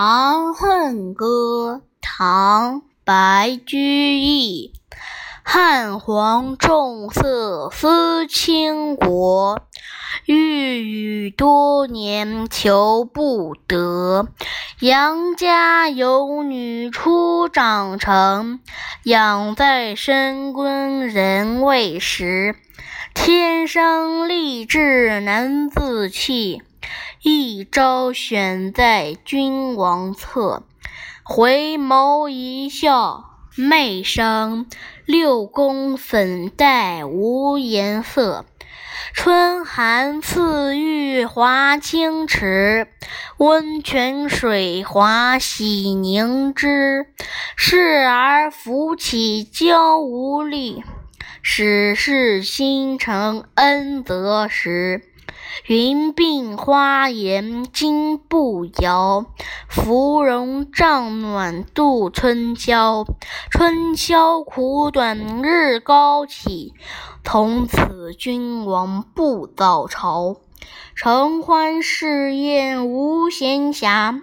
《长恨歌》唐·白居易。汉皇重色思倾国，御宇多年求不得。杨家有女初长成，养在深闺人未识。天生丽质难自弃。一朝选在君王侧，回眸一笑媚生。六宫粉黛无颜色，春寒赐浴华清池。温泉水滑洗凝脂，侍儿扶起娇无力，始是新承恩泽时。云鬓花颜金步摇，芙蓉帐暖度春宵。春宵苦短日高起，从此君王不早朝。承欢侍宴无闲暇，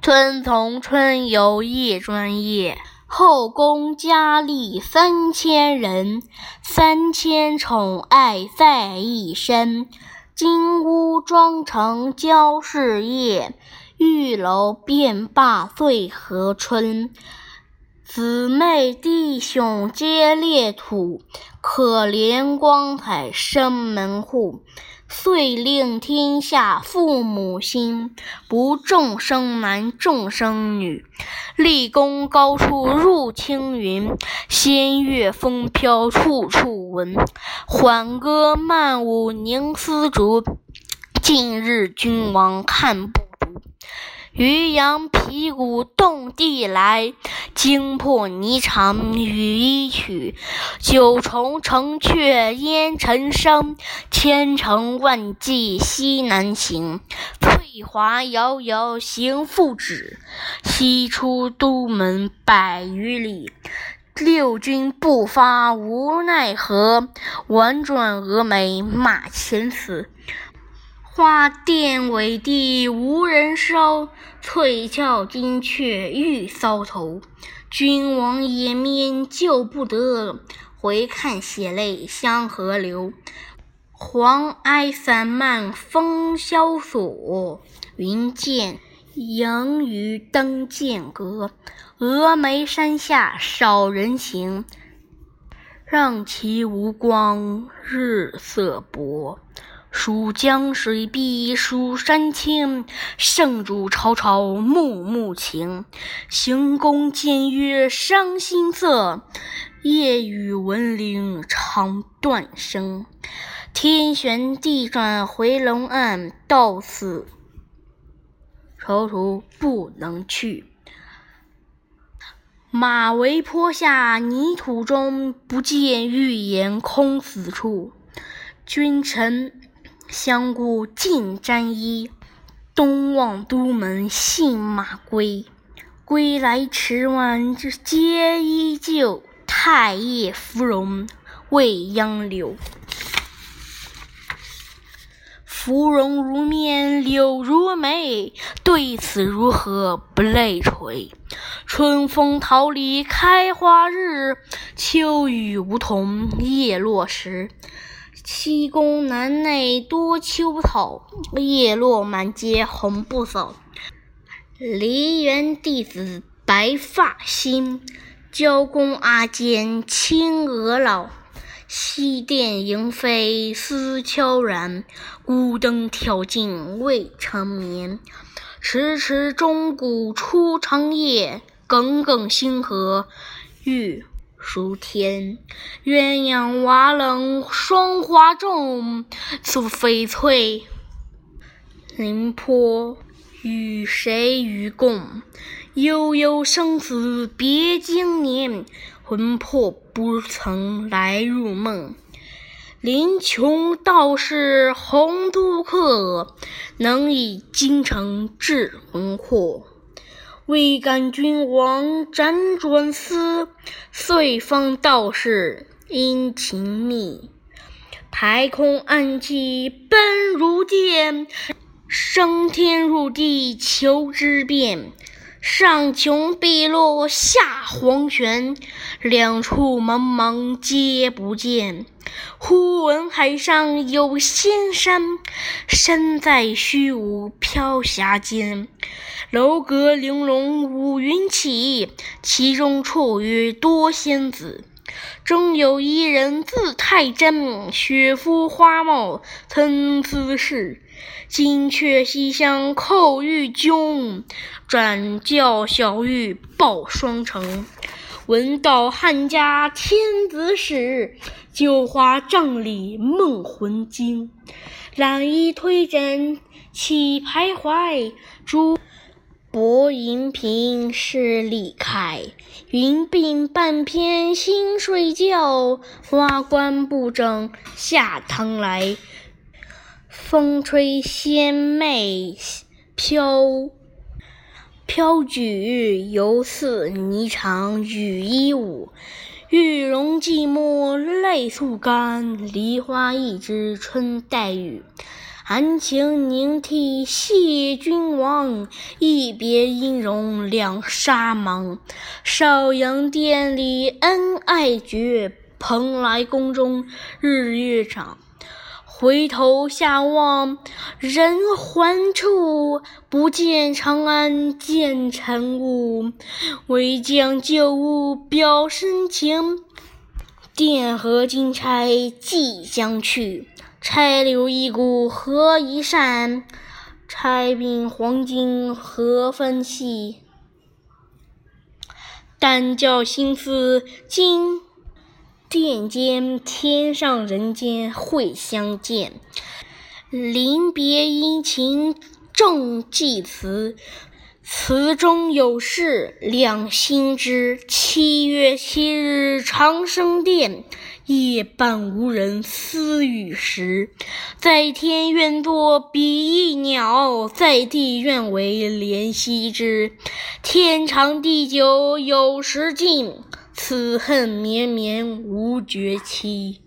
春从春游夜专夜。后宫佳丽三千人，三千宠爱在一身。金屋妆成娇侍夜，玉楼便罢醉和春。姊妹弟兄皆列土，可怜光彩生门户。遂令天下父母心，不重生男重生女。立功高处入青云，仙乐风飘处处闻。缓歌慢舞凝丝竹，近日君王看不。渔阳鼙鼓动地来，惊破霓裳羽衣曲。九重城阙烟尘生，千城万骑西南行。翠华遥遥行复止，西出都门百余里。六军不发无奈何，宛转蛾眉马前死。花钿委地无人收，翠翘金雀玉搔头。君王掩面救不得，回看血泪相和流。黄埃散漫风萧索，云见迎雨登剑阁。峨眉山下少人行，让其无光日色薄。蜀江水碧蜀山青，圣主朝朝暮暮情。行宫见月伤心色，夜雨闻铃肠断声。天旋地转回龙岸，到此踌躇不能去。马嵬坡下泥土中，不见玉颜空死处。君臣。相顾尽沾衣，东望都门信马归。归来迟晚皆依旧，太液芙蓉未央柳。芙蓉如面柳如眉，对此如何不泪垂？春风桃李开花日，秋雨梧桐叶落时。七宫南内多秋草，叶落满阶红不扫。梨园弟子白发新，娇宫阿监青娥老。西殿萤飞思悄然，孤灯挑尽未成眠。迟迟钟鼓初长夜，耿耿星河欲。暑天，鸳鸯瓦冷霜华重，素翡翠临坡，与谁与共？悠悠生死别经年，魂魄不曾来入梦。临穷道士洪都客，能以京城治魂魄。未感君王辗转思，遂方道士殷勤觅。排空暗器奔如电，升天入地求之变，上穷碧落下黄泉，两处茫茫皆不见。忽闻海上有仙山，山在虚无飘霞间。楼阁玲珑五云起，其中绰约多仙子。中有一人字太真，雪肤花貌参差是。金阙西厢叩玉扃，转教小玉报双成。闻道汉家天子使，九华帐里梦魂惊。懒衣推枕起徘徊，珠箔银屏事历开。云鬓半偏新睡觉，花冠不整下堂来。风吹仙袂飘。飘举犹似霓裳羽衣舞，玉容寂寞泪速干。梨花一枝春带雨，含情凝涕谢君王。一别音容两沙茫。少阳殿里恩爱绝，蓬莱宫中日月长。回头下望人寰处，不见长安见尘雾。唯将旧物表深情，钿合金钗寄将去。钗留一股合一扇，钗并黄金何分细？但教心思金。殿间天上人间会相见，临别殷勤重寄词，词中有事两心知。七月七日长生殿，夜半无人私语时。在天愿作比翼鸟，在地愿为怜惜枝。天长地久有时尽。此恨绵绵无绝期。